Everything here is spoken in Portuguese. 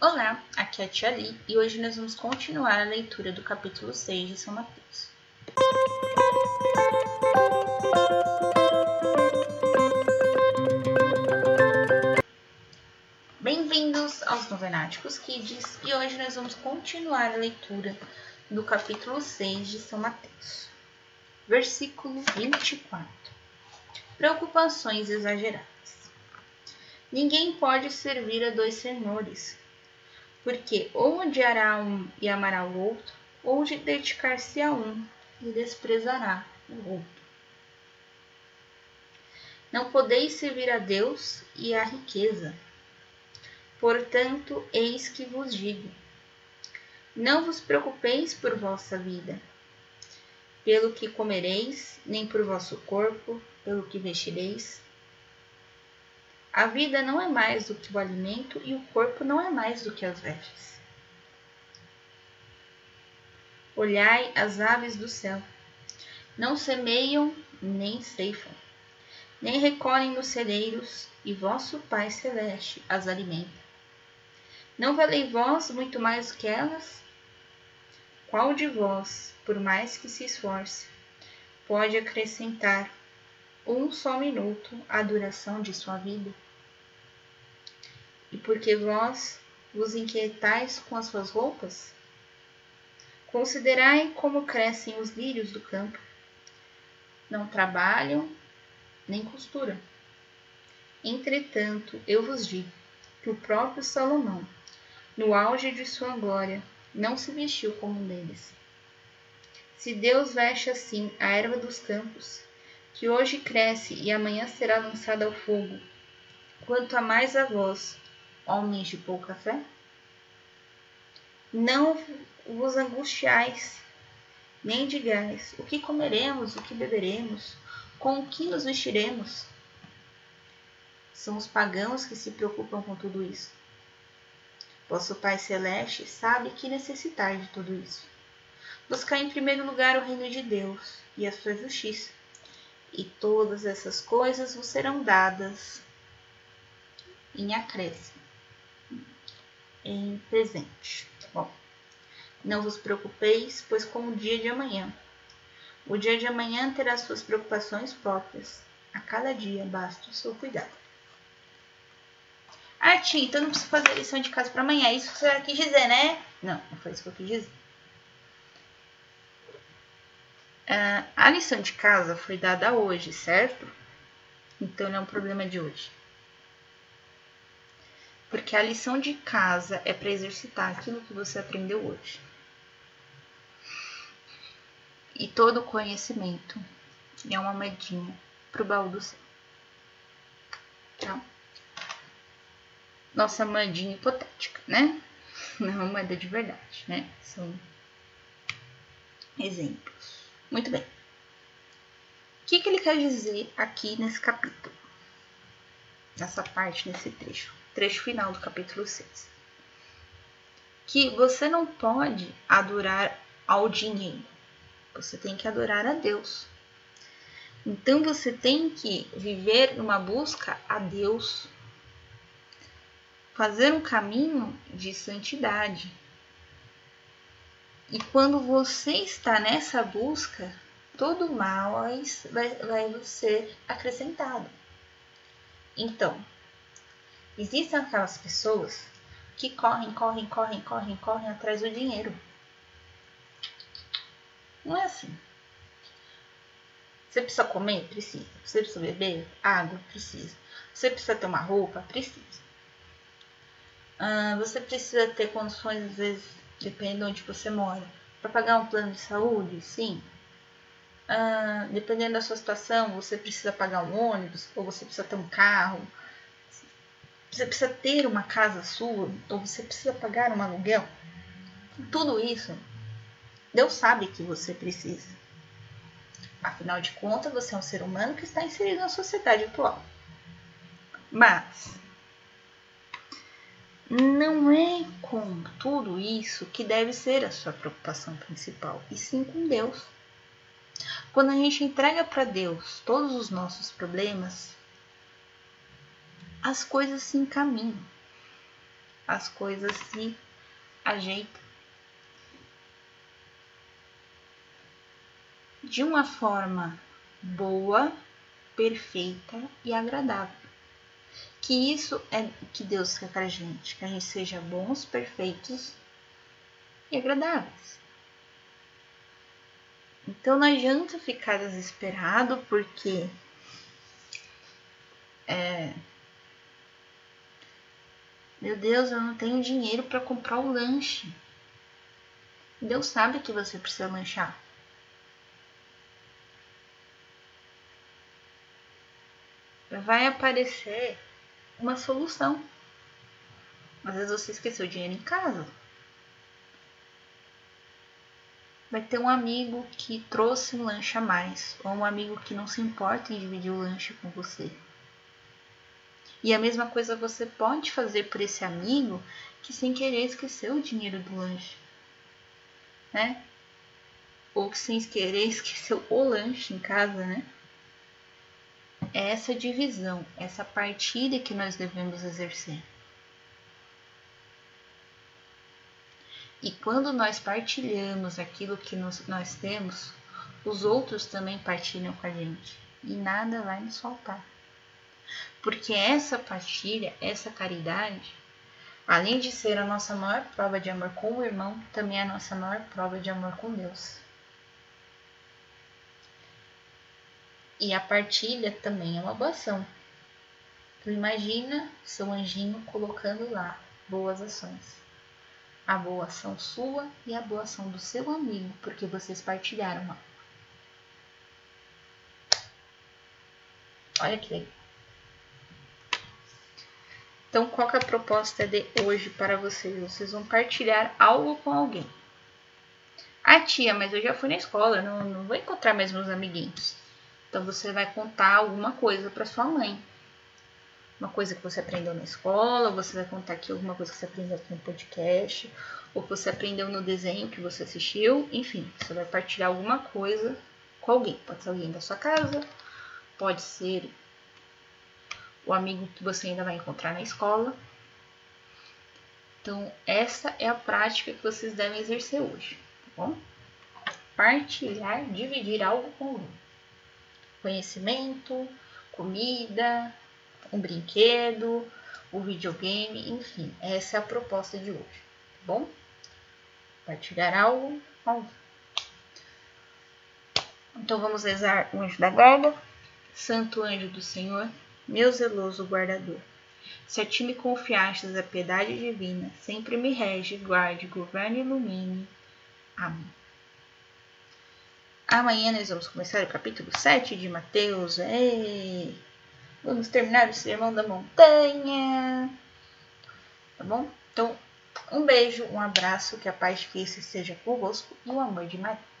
Olá, aqui é a Tia Li e hoje nós vamos continuar a leitura do capítulo 6 de São Mateus. Bem-vindos aos Novenáticos Kids e hoje nós vamos continuar a leitura do capítulo 6 de São Mateus. Versículo 24. Preocupações exageradas. Ninguém pode servir a dois senhores, porque ou odiará um e amará o outro, ou dedicar-se a um e desprezará o outro. Não podeis servir a Deus e à riqueza. Portanto, eis que vos digo: não vos preocupeis por vossa vida, pelo que comereis, nem por vosso corpo, pelo que vestireis. A vida não é mais do que o alimento e o corpo não é mais do que as vestes. Olhai as aves do céu. Não semeiam, nem ceifam, nem recolhem nos celeiros, e vosso Pai Celeste as alimenta. Não valei vós muito mais do que elas? Qual de vós, por mais que se esforce, pode acrescentar um só minuto à duração de sua vida? E porque vós vos inquietais com as suas roupas? Considerai como crescem os lírios do campo. Não trabalham nem costuram. Entretanto, eu vos digo que o próprio Salomão, no auge de sua glória, não se vestiu como um deles. Se Deus veste assim a erva dos campos, que hoje cresce e amanhã será lançada ao fogo, quanto a mais a vós, homens de pouca fé? Não vos angustiais, nem digais: o que comeremos, o que beberemos, com o que nos vestiremos? São os pagãos que se preocupam com tudo isso. Vosso Pai Celeste sabe que necessitar de tudo isso. Buscar em primeiro lugar o reino de Deus e a sua justiça, e todas essas coisas vos serão dadas em acréscimo, em presente. Bom, não vos preocupeis, pois com o dia de amanhã. O dia de amanhã terá suas preocupações próprias. A cada dia basta o seu cuidado. Ah, tia, então não preciso fazer lição de casa para amanhã. É isso que você quis dizer, né? Não, não foi isso que eu quis dizer. Uh, a lição de casa foi dada hoje, certo? Então não é um problema de hoje. Porque a lição de casa é para exercitar aquilo que você aprendeu hoje. E todo conhecimento é uma medinha pro baú do céu. Tá? nossa moedinha hipotética, né? Não é uma moeda de verdade, né? São exemplos. Muito bem. O que, que ele quer dizer aqui nesse capítulo? Nessa parte, nesse trecho. Trecho final do capítulo 6. Que você não pode adorar ao dinheiro. Você tem que adorar a Deus. Então você tem que viver numa busca a Deus fazer um caminho de santidade. E quando você está nessa busca, todo mal vai, vai ser acrescentado. Então, existem aquelas pessoas que correm, correm, correm, correm, correm atrás do dinheiro. Não é assim. Você precisa comer? Precisa. Você precisa beber? Água? Precisa. Você precisa ter uma roupa? Precisa. Ah, você precisa ter condições, às vezes, depende de onde você mora, para pagar um plano de saúde, sim. Ah, dependendo da sua situação, você precisa pagar um ônibus, ou você precisa ter um carro, você precisa ter uma casa sua, ou você precisa pagar um aluguel. Tudo isso, Deus sabe que você precisa. Afinal de contas, você é um ser humano que está inserido na sociedade atual. Mas não é com tudo isso que deve ser a sua preocupação principal, e sim com Deus. Quando a gente entrega para Deus todos os nossos problemas, as coisas se encaminham. as coisas se ajeitam de uma forma boa, perfeita e agradável. Que isso é que Deus quer para gente, que a gente seja bons, perfeitos e agradáveis. Então não adianta ficar desesperado porque é, meu Deus, eu não tenho dinheiro para comprar o lanche. Deus sabe que você precisa lanchar. Vai aparecer uma solução. Às vezes você esqueceu o dinheiro em casa. Vai ter um amigo que trouxe um lanche a mais, ou um amigo que não se importa em dividir o lanche com você. E a mesma coisa você pode fazer por esse amigo que sem querer esqueceu o dinheiro do lanche, né? Ou que sem querer esqueceu o lanche em casa, né? É essa divisão, essa partilha que nós devemos exercer. E quando nós partilhamos aquilo que nós, nós temos, os outros também partilham com a gente. E nada vai nos faltar. Porque essa partilha, essa caridade, além de ser a nossa maior prova de amor com o irmão, também é a nossa maior prova de amor com Deus. E a partilha também é uma boa ação. Então imagina seu anjinho colocando lá boas ações. A boa ação sua e a boa ação do seu amigo, porque vocês partilharam. Olha que legal. Então, qual é a proposta de hoje para vocês? Vocês vão partilhar algo com alguém. Ah, tia, mas eu já fui na escola, não, não vou encontrar mais meus amiguinhos. Então, você vai contar alguma coisa para sua mãe. Uma coisa que você aprendeu na escola, você vai contar aqui alguma coisa que você aprendeu aqui no podcast, ou que você aprendeu no desenho que você assistiu. Enfim, você vai partilhar alguma coisa com alguém. Pode ser alguém da sua casa, pode ser o amigo que você ainda vai encontrar na escola. Então, essa é a prática que vocês devem exercer hoje, tá bom? Partilhar, dividir algo com outro. Conhecimento, comida, um brinquedo, o videogame, enfim, essa é a proposta de hoje, tá bom? Partilhar algo com alguém. Então vamos rezar o anjo da guarda. Santo anjo do Senhor, meu zeloso guardador. Se a ti me confiastes a piedade divina, sempre me rege, guarde, governe e ilumine. Amém. Amanhã nós vamos começar o capítulo 7 de Mateus. Ei! Vamos terminar o Sermão da Montanha. Tá bom? Então, um beijo, um abraço, que a paz de Cristo esteja convosco e o amor de Maria.